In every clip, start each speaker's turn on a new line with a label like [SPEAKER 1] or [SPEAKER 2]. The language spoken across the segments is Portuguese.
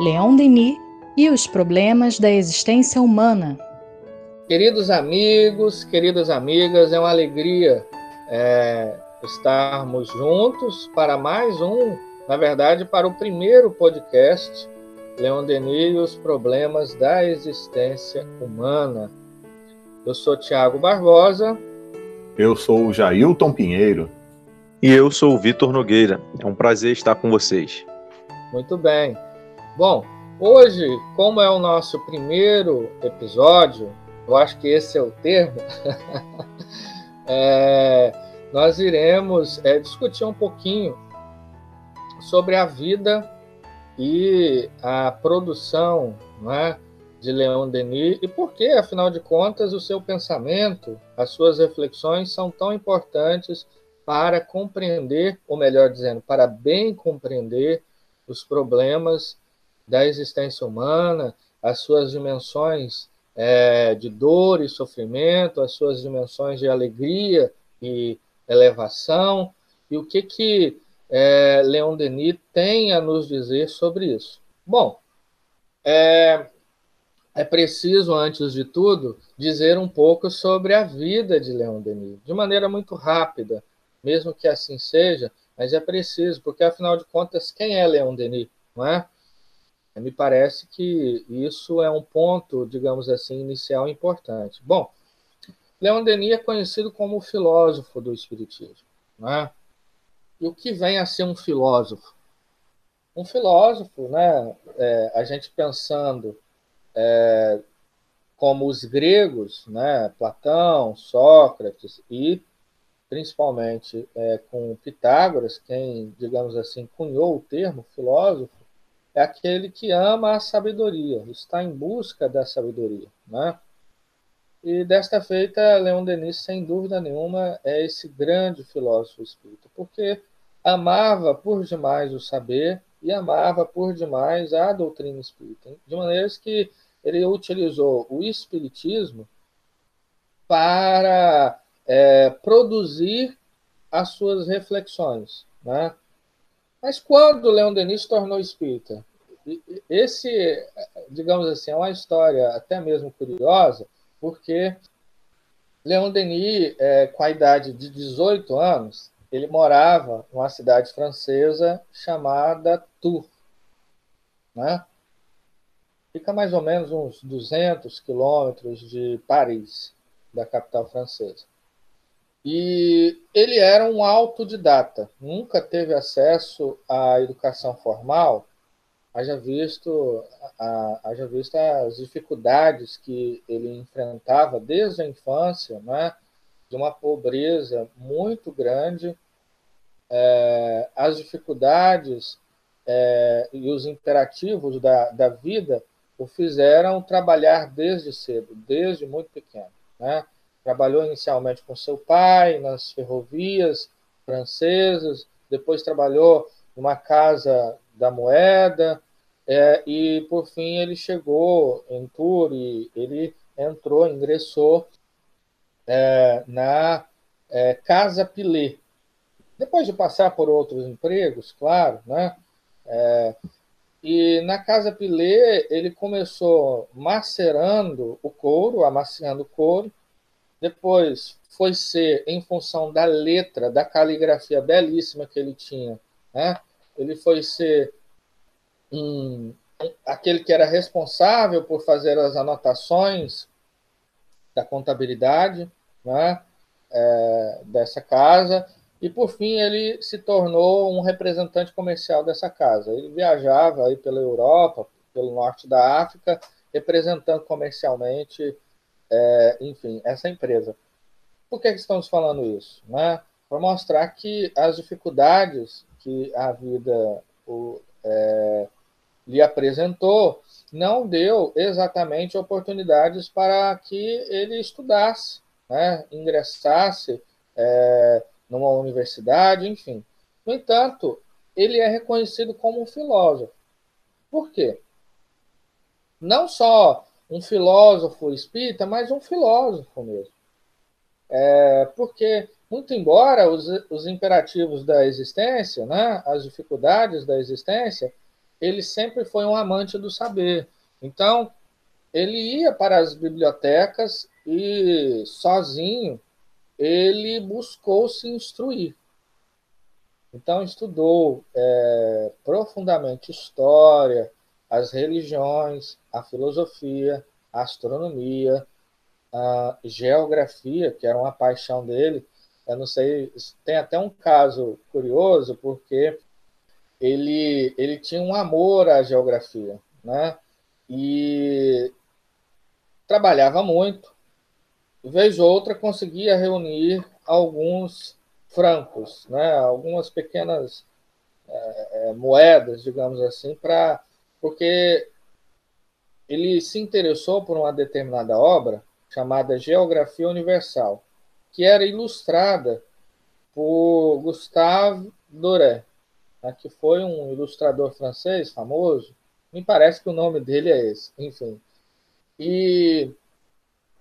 [SPEAKER 1] Leon Denis e os problemas da existência humana.
[SPEAKER 2] Queridos amigos, queridas amigas, é uma alegria é, estarmos juntos para mais um, na verdade, para o primeiro podcast Leon Denis e os problemas da existência humana. Eu sou Tiago Barbosa.
[SPEAKER 3] Eu sou o Jailton Pinheiro.
[SPEAKER 4] E eu sou o Vitor Nogueira. É um prazer estar com vocês.
[SPEAKER 2] Muito bem. Bom, hoje, como é o nosso primeiro episódio, eu acho que esse é o termo, é, nós iremos é, discutir um pouquinho sobre a vida e a produção é, de Leon Denis e por que, afinal de contas, o seu pensamento, as suas reflexões são tão importantes para compreender, ou melhor dizendo, para bem compreender os problemas da existência humana, as suas dimensões é, de dor e sofrimento, as suas dimensões de alegria e elevação, e o que que é, Leon Denis tem a nos dizer sobre isso. Bom, é, é preciso, antes de tudo, dizer um pouco sobre a vida de Leon Denis, de maneira muito rápida, mesmo que assim seja, mas é preciso, porque afinal de contas, quem é Leon Denis, não é? Me parece que isso é um ponto, digamos assim, inicial importante. Bom, Leon Denis é conhecido como o filósofo do Espiritismo. Né? E o que vem a ser um filósofo? Um filósofo, né, é, a gente pensando é, como os gregos, né, Platão, Sócrates e principalmente é, com Pitágoras, quem, digamos assim, cunhou o termo filósofo, é aquele que ama a sabedoria, está em busca da sabedoria. Né? E desta feita, Leon Denis, sem dúvida nenhuma, é esse grande filósofo espírita, porque amava por demais o saber e amava por demais a doutrina espírita, de maneiras que ele utilizou o espiritismo para é, produzir as suas reflexões. Né? Mas quando Leon Denis se tornou espírita? Esse, digamos assim, é uma história até mesmo curiosa, porque Leon Denis, é, com a idade de 18 anos, ele morava numa cidade francesa chamada Tours. Né? Fica mais ou menos uns 200 quilômetros de Paris, da capital francesa. E ele era um autodidata, nunca teve acesso à educação formal, haja visto, haja visto as dificuldades que ele enfrentava desde a infância, né? de uma pobreza muito grande, é, as dificuldades é, e os imperativos da, da vida o fizeram trabalhar desde cedo, desde muito pequeno. Né? Trabalhou inicialmente com seu pai nas ferrovias francesas, depois trabalhou numa casa da moeda, é, e por fim ele chegou em Tours ele entrou, ingressou é, na é, Casa Pilet. Depois de passar por outros empregos, claro, né? É, e na Casa Pilet ele começou macerando o couro, amaciando o couro, depois foi ser, em função da letra, da caligrafia belíssima que ele tinha, né? ele foi ser um, aquele que era responsável por fazer as anotações da contabilidade né? É, dessa casa, e por fim ele se tornou um representante comercial dessa casa. Ele viajava aí pela Europa, pelo norte da África, representando comercialmente é, enfim, essa empresa. Por que, estamos falando isso? Né? Para mostrar que as dificuldades que a vida o, é, lhe apresentou não deu exatamente oportunidades para que ele estudasse, né? ingressasse é, numa universidade, enfim. No entanto, ele é reconhecido como um filósofo. Por quê? Não só um filósofo espírita, mas um filósofo mesmo. É, porque, muito embora os, os imperativos da existência, né, as dificuldades da existência, ele sempre foi um amante do saber. Então, ele ia para as bibliotecas e, sozinho, ele buscou se instruir. Então, estudou é, profundamente história, as religiões, a filosofia, a astronomia, a geografia, que era uma paixão dele. Eu não sei, tem até um caso curioso, porque ele, ele tinha um amor à geografia, né? E trabalhava muito. Vez ou outra conseguia reunir alguns francos, né? Algumas pequenas é, moedas, digamos assim, para porque ele se interessou por uma determinada obra chamada Geografia Universal, que era ilustrada por Gustave Doré, né, que foi um ilustrador francês famoso. Me parece que o nome dele é esse, enfim. E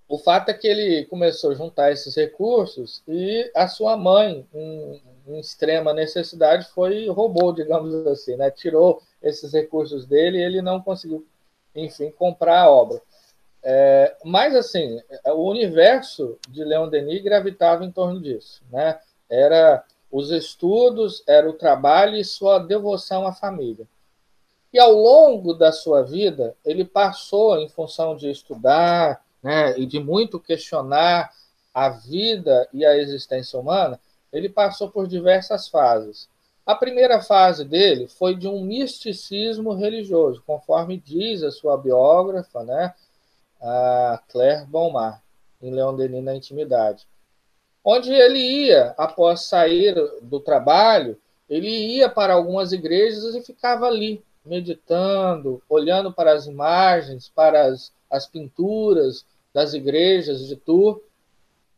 [SPEAKER 2] o fato é que ele começou a juntar esses recursos e a sua mãe, em, em extrema necessidade, foi roubou, digamos assim, né? tirou esses recursos dele e ele não conseguiu, enfim, comprar a obra. É, mas, assim, o universo de Leon Denis gravitava em torno disso. Né? Era os estudos, era o trabalho e sua devoção à família. E ao longo da sua vida, ele passou, em função de estudar né, e de muito questionar a vida e a existência humana, ele passou por diversas fases. A primeira fase dele foi de um misticismo religioso, conforme diz a sua biógrafa, né, a Claire Bonmar, em Leon Denis na Intimidade onde ele ia, após sair do trabalho, ele ia para algumas igrejas e ficava ali, meditando, olhando para as imagens, para as, as pinturas das igrejas de Tours,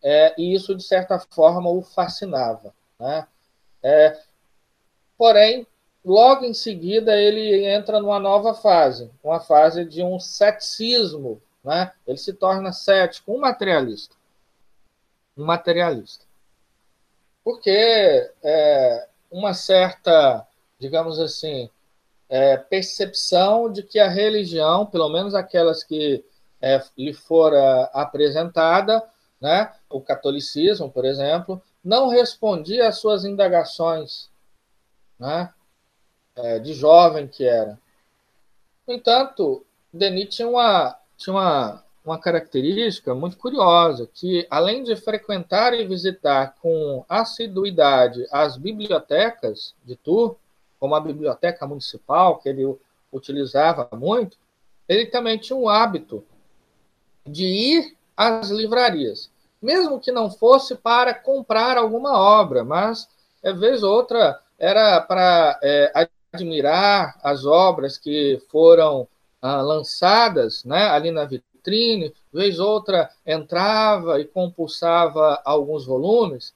[SPEAKER 2] é, e isso, de certa forma, o fascinava. Né? É, porém, logo em seguida, ele entra numa nova fase, uma fase de um ceticismo. Né? Ele se torna cético, um materialista um materialista. Porque é, uma certa, digamos assim, é, percepção de que a religião, pelo menos aquelas que é, lhe fora apresentada, né, o catolicismo, por exemplo, não respondia às suas indagações, né, é, de jovem que era. No entanto, Denis tinha uma, tinha uma uma característica muito curiosa, que além de frequentar e visitar com assiduidade as bibliotecas de Tours, como a biblioteca municipal, que ele utilizava muito, ele também tinha o hábito de ir às livrarias, mesmo que não fosse para comprar alguma obra, mas, é, vez ou outra, era para é, admirar as obras que foram ah, lançadas né, ali na vitrine, vez outra entrava e compulsava alguns volumes.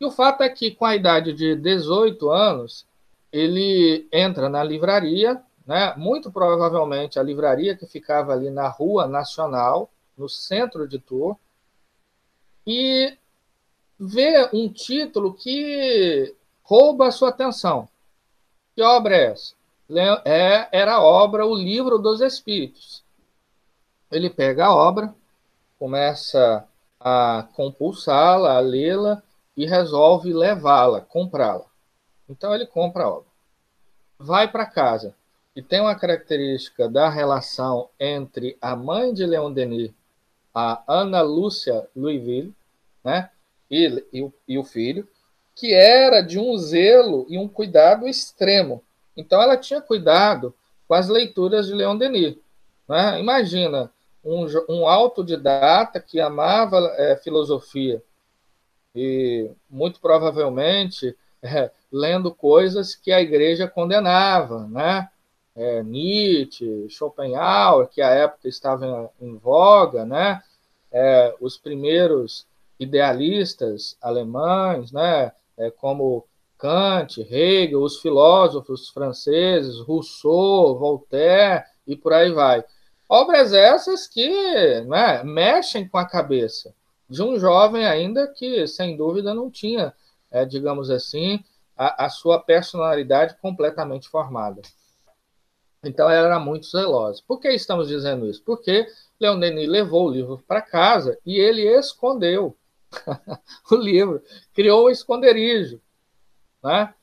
[SPEAKER 2] E o fato é que, com a idade de 18 anos, ele entra na livraria, né? muito provavelmente a livraria que ficava ali na Rua Nacional, no centro de Tours, e vê um título que rouba a sua atenção. Que obra é essa? É, era a obra O Livro dos Espíritos ele pega a obra, começa a compulsá-la, a lê-la e resolve levá-la, comprá-la. Então ele compra a obra. Vai para casa. E tem uma característica da relação entre a mãe de Leon Denis, a Ana Lúcia Louisville, né? E, e, e o filho, que era de um zelo e um cuidado extremo. Então ela tinha cuidado com as leituras de Leon Denis. Né? Imagina, um, um autodidata que amava é, filosofia e muito provavelmente é, lendo coisas que a igreja condenava, né? É, Nietzsche, Schopenhauer, que à época estava em, em voga, né? É, os primeiros idealistas alemães, né? É, como Kant, Hegel, os filósofos franceses, Rousseau, Voltaire e por aí vai. Obras essas que né, mexem com a cabeça de um jovem ainda que, sem dúvida, não tinha, é, digamos assim, a, a, sua personalidade completamente formada. Então, ela era muito zelosa. Por que estamos dizendo isso? Porque Leon Denis levou o livro para casa e ele escondeu o livro, criou um esconderijo. Né?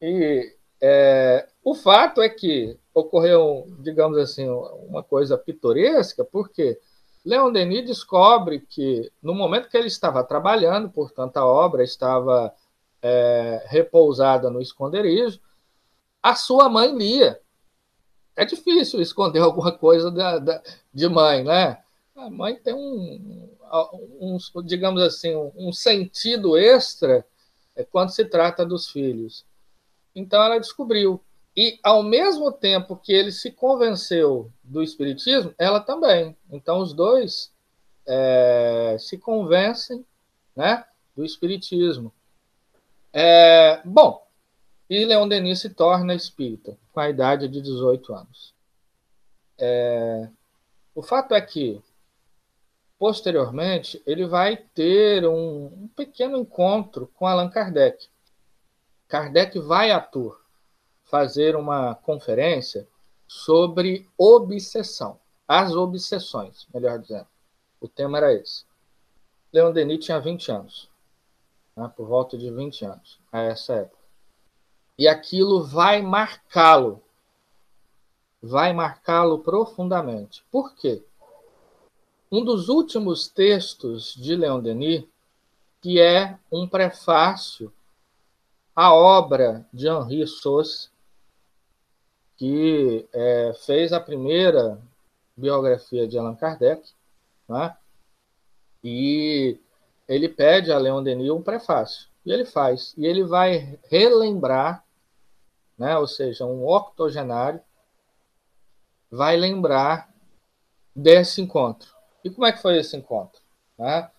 [SPEAKER 2] E é, o fato é que ocorreu, digamos assim, uma coisa pitoresca, porque Leon Denis descobre que, no momento que ele estava trabalhando, portanto, a obra estava é, repousada no esconderijo, a sua mãe lia. É difícil esconder alguma coisa da, da, de mãe, né? A mãe tem um, um digamos assim, um, sentido extra é, quando se trata dos filhos. Então ela descobriu. E ao mesmo tempo que ele se convenceu do espiritismo, ela também. Então os dois é, se convencem, né, do espiritismo. É, bom, e Leon Denis se torna espírita com a idade de 18 anos. É, o fato é que, posteriormente, ele vai ter um, um pequeno encontro com Allan Kardec. Kardec vai a Tours fazer uma conferência sobre obsessão, as obsessões, melhor dizendo. O tema era esse. Leon Denis tinha 20 anos né, por volta de 20 anos, a essa época. E aquilo vai marcá-lo, vai marcá-lo profundamente. Por quê? Um dos últimos textos de Leon Denis, que é um prefácio à obra de Henri Sauce, que é, fez a primeira biografia de Allan Kardec, né? e ele pede a Leon Denis um prefácio. E ele faz. E ele vai relembrar, né, ou seja, um octogenário, vai lembrar desse encontro. E como é que foi esse encontro? Né?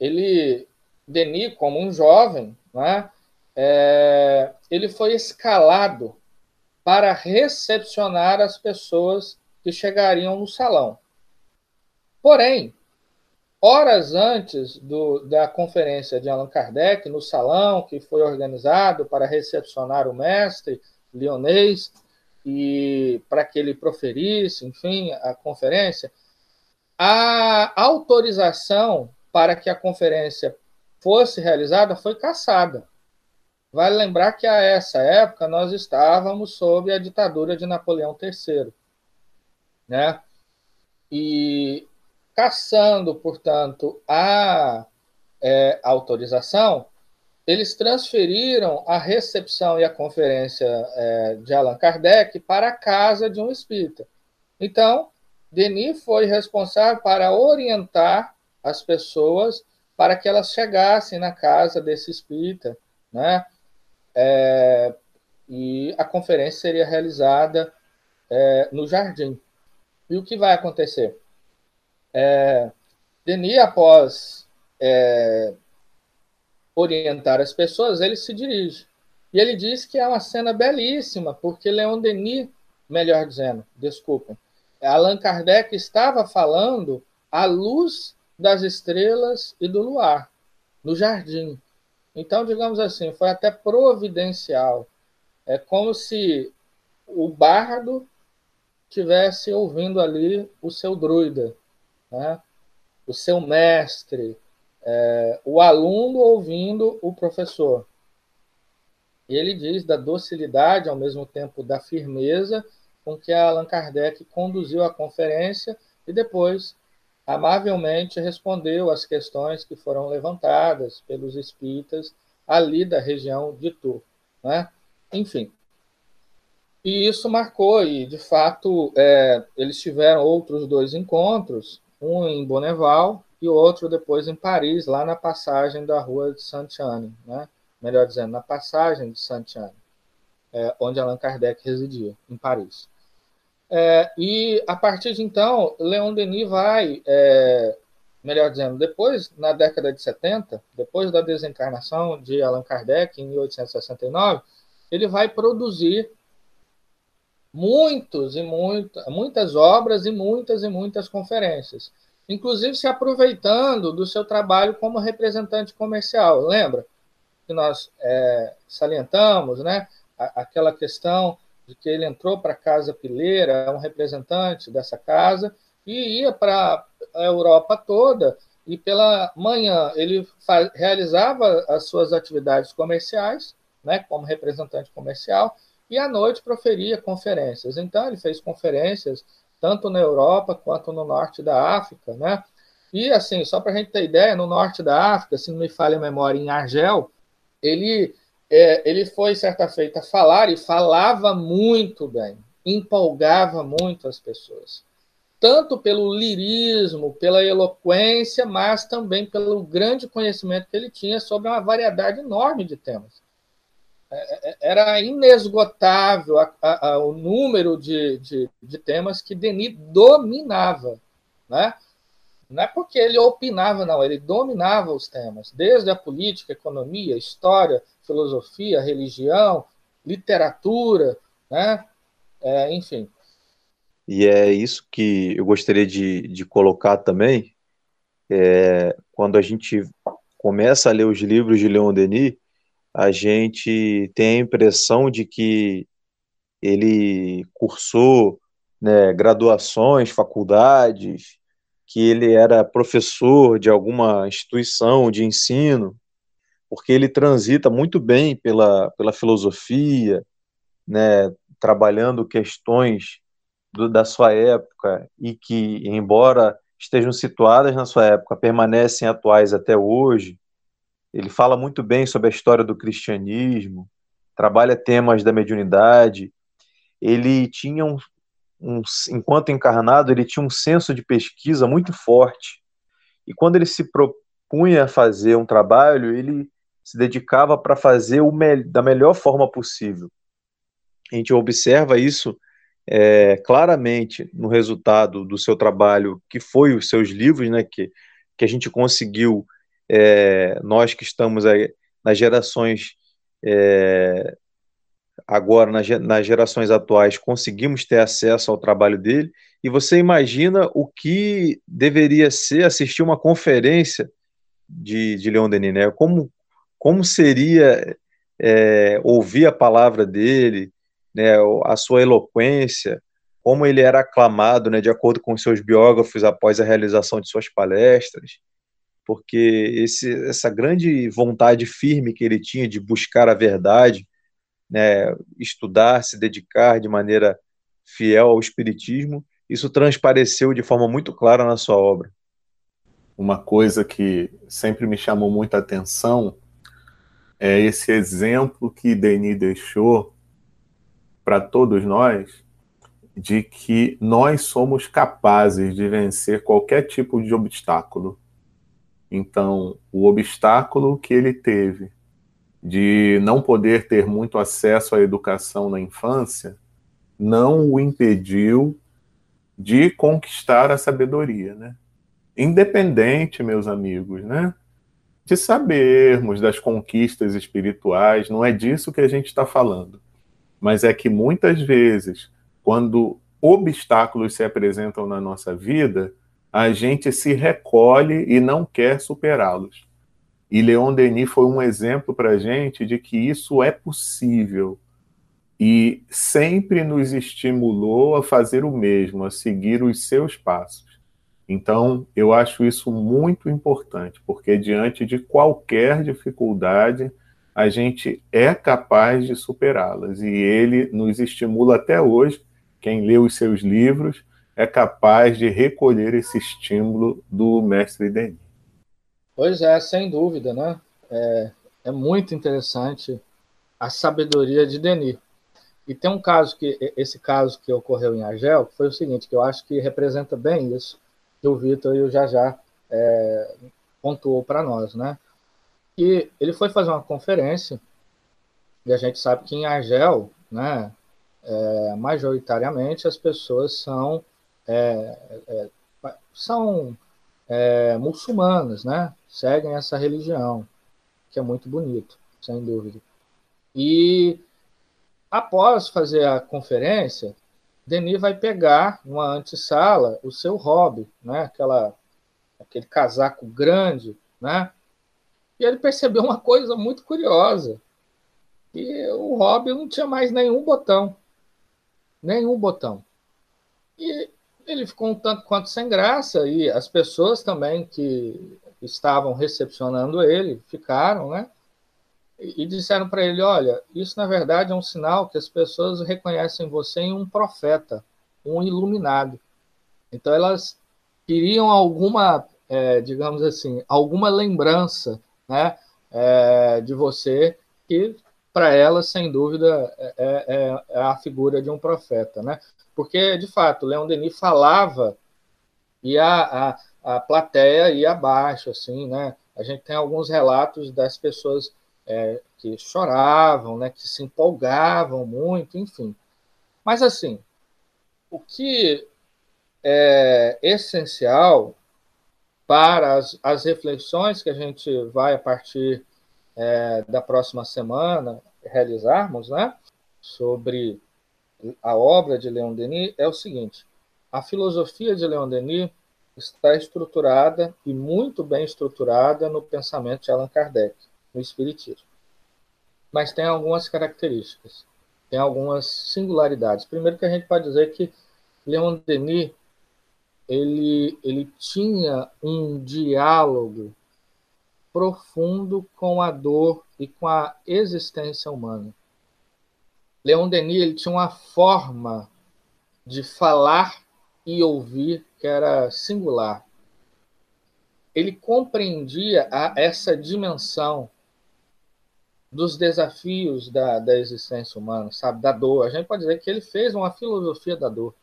[SPEAKER 2] Ele, Denis, como um jovem, né, é, ele foi escalado para recepcionar as pessoas que chegariam no salão. Porém, horas antes do, da conferência de Allan Kardec, no salão que foi organizado para recepcionar o mestre lionês e para que ele proferisse, enfim, a conferência, a autorização para que a conferência fosse realizada foi cassada. Vale lembrar que a essa época nós estávamos sob a ditadura de Napoleão III, né? E caçando, portanto, a é, autorização, eles transferiram a recepção e a conferência é, de Allan Kardec para a casa de um espírita. Então, Denis foi responsável para orientar as pessoas para que elas chegassem na casa desse espírita, né? É, e a conferência seria realizada é, no jardim. E o que vai acontecer? É, Denis, após é, orientar as pessoas, ele se dirige. E ele diz que é uma cena belíssima, porque Leon Denis, melhor dizendo, desculpem, Allan Kardec estava falando à luz das estrelas e do luar, no jardim. Então, digamos assim, foi até providencial. É como se o bardo tivesse ouvindo ali o seu druida né? o seu mestre, é, o aluno ouvindo o professor. E ele diz da docilidade, ao mesmo tempo da firmeza, com que Allan Kardec conduziu a conferência e depois amavelmente respondeu às questões que foram levantadas pelos espíritas ali da região de Tours. Né? Enfim. E isso marcou, e de fato é, eles tiveram outros dois encontros, um em Bonneval e outro depois em Paris, lá na passagem da rua de Saint-Anne, né? melhor dizendo, na passagem de Saint-Anne, é, onde Allan Kardec residia, em Paris. É, e a partir de então, Leon Denis vai, é, melhor dizendo, depois, na década de 70, depois da desencarnação de Allan Kardec, em 1869, ele vai produzir muitos e muita, muitas obras e muitas e muitas conferências, inclusive se aproveitando do seu trabalho como representante comercial. Lembra que nós é, salientamos, né, aquela questão de que ele entrou para a Casa Pileira, um representante dessa casa, e ia para a Europa toda, e pela manhã ele realizava as suas atividades comerciais, né, como representante comercial, e à noite proferia conferências. Então, ele fez conferências tanto na Europa quanto no norte da África, né? E, assim, só para a gente ter ideia, no norte da África, se não me falha a memória, em Argel, ele, é, ele foi, certa feita, falar e falava muito bem, empolgava muito as pessoas. Tanto pelo lirismo, pela eloquência, mas também pelo grande conhecimento que ele tinha sobre uma variedade enorme de temas. É, é, era inesgotável a, a, a, o número de, de, de, temas que Denis dominava. Né? Não é porque ele opinava, não, ele dominava os temas, desde a política, economia, história, filosofia, religião, literatura, né? É, enfim.
[SPEAKER 4] E é isso que eu gostaria de, de colocar também, é, quando a gente começa a ler os livros de Leon Denis, a gente tem a impressão de que ele cursou né, graduações, faculdades, que ele era professor de alguma instituição de ensino, porque ele transita muito bem pela, pela filosofia, né, trabalhando questões do, da sua época e que, embora estejam situadas na sua época, permanecem atuais até hoje. Ele fala muito bem sobre a história do cristianismo, trabalha temas da mediunidade. Ele tinha um, um, enquanto encarnado, ele tinha um senso de pesquisa muito forte. E quando ele se propunha a fazer um trabalho, ele se dedicava para fazer o me da melhor forma possível. A gente observa isso é, claramente no resultado do seu trabalho, que foi os seus livros, né, que, que a gente conseguiu é, nós que estamos nas gerações é, agora nas, gerações atuais conseguimos ter acesso ao trabalho dele e você imagina o que deveria ser assistir uma conferência de, de Leon Denis, né? Como como seria é, ouvir a palavra dele, né? A sua eloquência, como ele era aclamado, né? De acordo com seus biógrafos após a realização de suas palestras porque esse, essa grande vontade firme que ele tinha de buscar a verdade, né, estudar, se dedicar de maneira fiel ao Espiritismo, isso transpareceu de forma muito clara na sua obra.
[SPEAKER 3] Uma coisa que sempre me chamou muita atenção é esse exemplo que Denis deixou para todos nós de que nós somos capazes de vencer qualquer tipo de obstáculo então, o obstáculo que ele teve de não poder ter muito acesso à educação na infância não o impediu de conquistar a sabedoria, né? Independente, meus amigos, né? De sabermos das conquistas espirituais, não é disso que a gente está falando. Mas é que muitas vezes, quando obstáculos se apresentam na nossa vida, a gente se recolhe e não quer superá-los. E Leon Denis foi um exemplo para a gente de que isso é possível e sempre nos estimulou a fazer o mesmo, a seguir os seus passos. Então, eu acho isso muito importante, porque diante de qualquer dificuldade, a gente é capaz de superá-las. E ele nos estimula até hoje, quem lê os seus livros, é capaz de recolher esse estímulo do mestre Denis.
[SPEAKER 2] Pois é, sem dúvida, né? É, é muito interessante a sabedoria de Denis. E tem um caso que esse caso que ocorreu em Argel, que foi o seguinte, que eu acho que representa bem isso que o Vitor e o Jajá é, pontuou para nós, né? E ele foi fazer uma conferência e a gente sabe que em Argel, né, é, majoritariamente as pessoas são é, é, são é, muçulmanas, né? Seguem essa religião, que é muito bonito, sem dúvida. E após fazer a conferência, Denis vai pegar numa antessala o seu hobby, né? Aquela, aquele casaco grande, né? E ele percebeu uma coisa muito curiosa, que o hobby não tinha mais nenhum botão. nenhum botão. E ele ficou um tanto quanto sem graça, e as pessoas também que estavam recepcionando ele ficaram, né? E disseram para ele: Olha, isso na verdade é um sinal que as pessoas reconhecem você em um profeta, um iluminado. Então elas queriam alguma, é, digamos assim, alguma lembrança, né, é, de você que para elas, sem dúvida, é, é, é, a figura de um profeta, né? Porque de fato, Leon Denis falava e a, a, a plateia ia abaixo, assim, né? A gente tem alguns relatos das pessoas é, que choravam, né, que se empolgavam muito, enfim. Mas, assim, o que é essencial para as, as reflexões que a gente vai, a partir é, da próxima semana, realizarmos né, sobre a obra de Leon Denis é o seguinte: a filosofia de Leon Denis está estruturada e muito bem estruturada no pensamento de Allan Kardec no Espiritismo. Mas tem algumas características, tem algumas singularidades. Primeiro que a gente pode dizer que Leon Denis ele, ele tinha um diálogo profundo com a dor e com a existência humana. Leon Denis ele tinha uma forma de falar e ouvir que era singular. Ele compreendia a, essa dimensão dos desafios da, da existência humana, sabe, da dor. A gente pode dizer que ele fez uma filosofia da dor.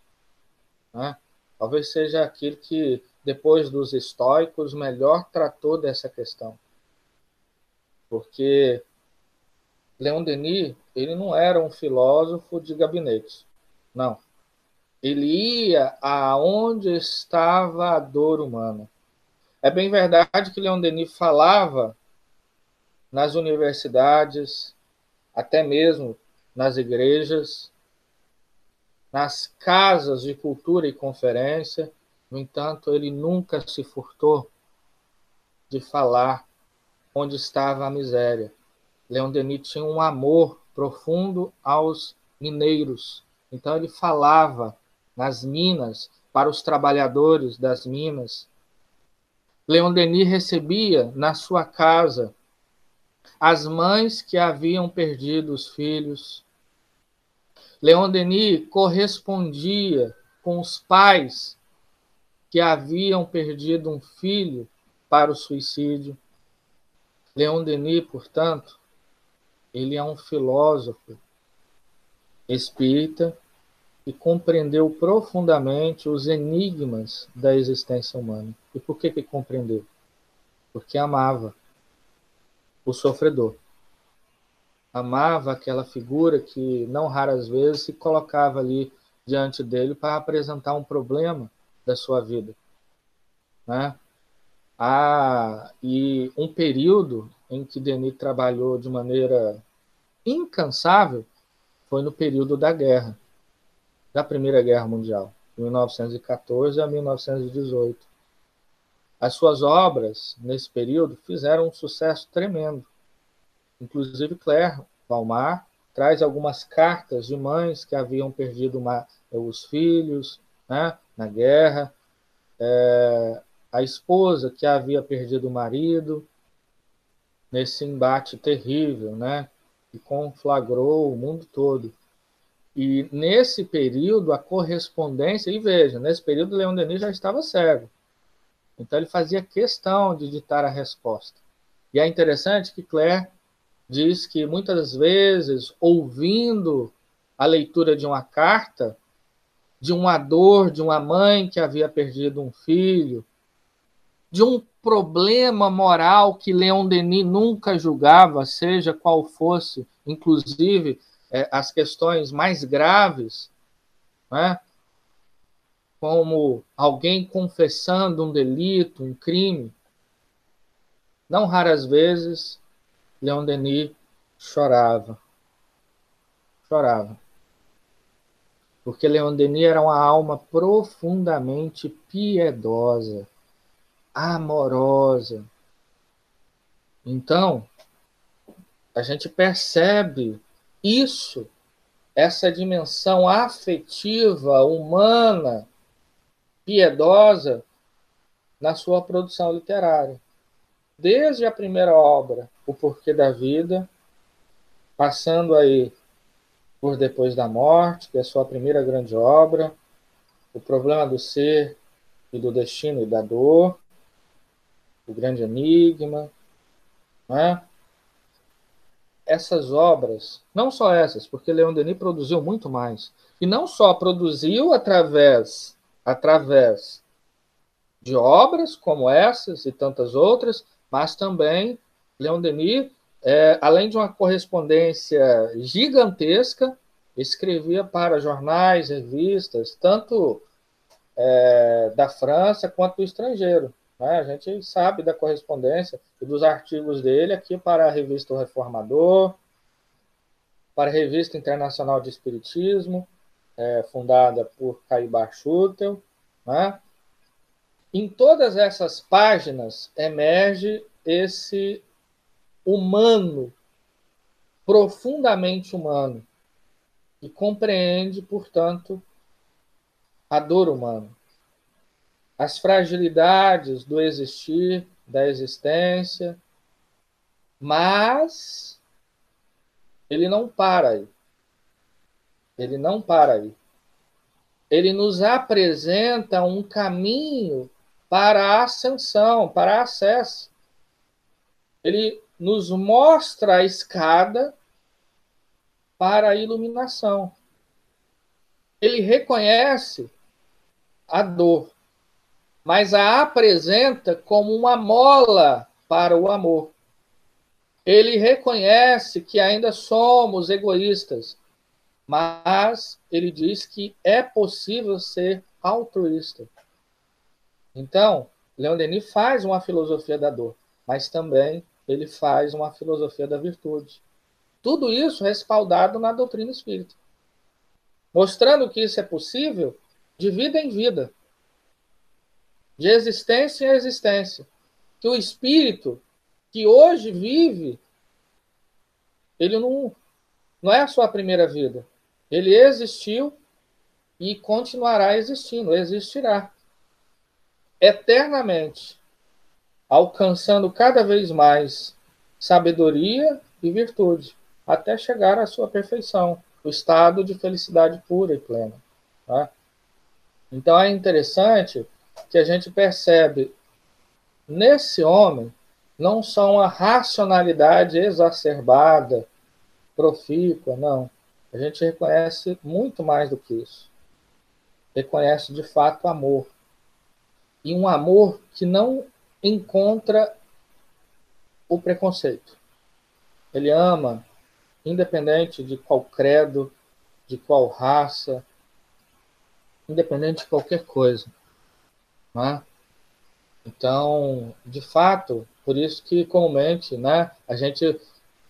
[SPEAKER 2] Né? Talvez seja aquele que, depois dos estoicos, melhor tratou dessa questão. Porque Leon Denis, ele não era um filósofo de gabinete. Não. Ele ia aonde estava a dor humana. É bem verdade que Leon Denis falava nas universidades, até mesmo nas igrejas, nas casas de cultura e conferência. No entanto, ele nunca se furtou de falar onde estava a miséria. Leon Denis tinha um amor profundo aos mineiros. Então ele falava nas minas para os trabalhadores das minas. Leon Denis recebia na sua casa as mães que haviam perdido os filhos. Leon Denis correspondia com os pais que haviam perdido um filho para o suicídio. Leon Denis, portanto, ele é um filósofo espírita e compreendeu profundamente os enigmas da existência humana. E por que que compreendeu? Porque amava o sofredor. Amava aquela figura que, não raras vezes, se colocava ali diante dele para apresentar um problema da sua vida. Né? Ah, e um período em que Denis trabalhou de maneira incansável foi no período da guerra, da Primeira Guerra Mundial, de 1914 a 1918. As suas obras, nesse período, fizeram um sucesso tremendo. Inclusive, Claire Palmar traz algumas cartas de mães que haviam perdido uma, os filhos né, na guerra, é, a esposa que havia perdido o marido nesse embate terrível, né, que conflagrou o mundo todo. E nesse período, a correspondência, e veja, nesse período, Leon Denis já estava cego. Então ele fazia questão de ditar a resposta. E é interessante que Claire diz que muitas vezes, ouvindo a leitura de uma carta, de uma dor de uma mãe que havia perdido um filho, de um problema moral que Leon Denis nunca julgava, seja qual fosse, inclusive é, as questões mais graves, né? como alguém confessando um delito, um crime. Não raras vezes, Leon Denis chorava. Chorava. Porque Leon Denis era uma alma profundamente piedosa, amorosa. Então, a gente percebe isso essa dimensão afetiva, humana, piedosa na sua produção literária. Desde a primeira obra, O Porquê da Vida, passando aí por Depois da Morte, que é sua primeira grande obra, O Problema do Ser e do Destino e da Dor, O Grande Enigma, né? essas obras, não só essas, porque Leon Denis produziu muito mais, e não só produziu através através de obras como essas e tantas outras, mas também Leon Denis, é, além de uma correspondência gigantesca, escrevia para jornais, revistas, tanto é, da França quanto do estrangeiro. Né? A gente sabe da correspondência e dos artigos dele aqui para a revista O Reformador, para a Revista Internacional de Espiritismo, é, fundada por Caibar Schutel. Né? Em todas essas páginas emerge esse humano, profundamente humano, e compreende, portanto, a dor humana as fragilidades do existir, da existência, mas ele não para aí. Ele não para aí. Ele nos apresenta um caminho para a ascensão, para acesso. Ele nos mostra a escada para a iluminação. Ele reconhece a dor mas a apresenta como uma mola para o amor. Ele reconhece que ainda somos egoístas, mas ele diz que é possível ser altruísta. Então, Leon Denis faz uma filosofia da dor, mas também ele faz uma filosofia da virtude. Tudo isso respaldado na doutrina espírita. Mostrando que isso é possível de vida em vida de existência em existência. Que o espírito que hoje vive, ele não, não é a sua primeira vida. Ele existiu e continuará existindo, existirá eternamente, alcançando cada vez mais sabedoria e virtude, até chegar à sua perfeição, o estado de felicidade pura e plena. Tá? Então é interessante que a gente percebe nesse homem não só uma racionalidade exacerbada, profícua, não. A gente reconhece muito mais do que isso. Reconhece de fato amor. E um amor que não encontra o preconceito. Ele ama, independente de qual credo, de qual raça, independente de qualquer coisa. Né? Então, de fato, por isso que comumente né, a gente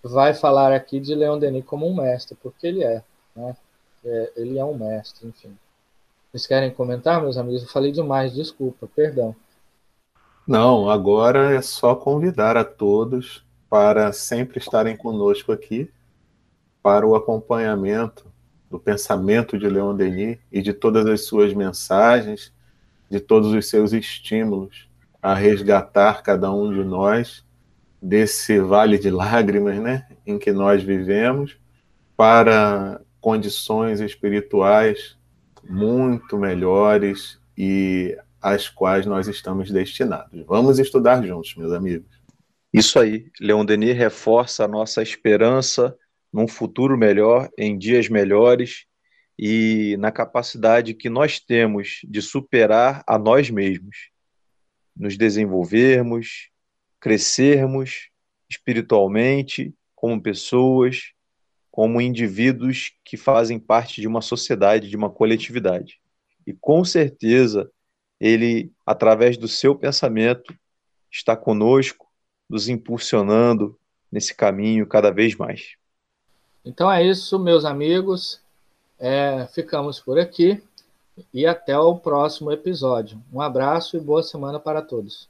[SPEAKER 2] vai falar aqui de Leon Denis como um mestre, porque ele é. Né? é ele é um mestre, enfim. Vocês querem comentar, meus amigos? Eu falei demais, desculpa, perdão.
[SPEAKER 3] Não, agora é só convidar a todos para sempre estarem conosco aqui para o acompanhamento do pensamento de Leon Denis e de todas as suas mensagens de todos os seus estímulos a resgatar cada um de nós desse vale de lágrimas, né, em que nós vivemos, para condições espirituais muito melhores e às quais nós estamos destinados. Vamos estudar juntos, meus amigos.
[SPEAKER 4] Isso aí. Leon Denis reforça a nossa esperança num futuro melhor, em dias melhores e na capacidade que nós temos de superar a nós mesmos, nos desenvolvermos, crescermos espiritualmente, como pessoas, como indivíduos que fazem parte de uma sociedade, de uma coletividade. E com certeza, ele, através do seu pensamento, está conosco, nos impulsionando nesse caminho cada vez mais.
[SPEAKER 2] Então é isso, meus amigos. É, ficamos por aqui e até o próximo episódio. Um abraço e boa semana para todos.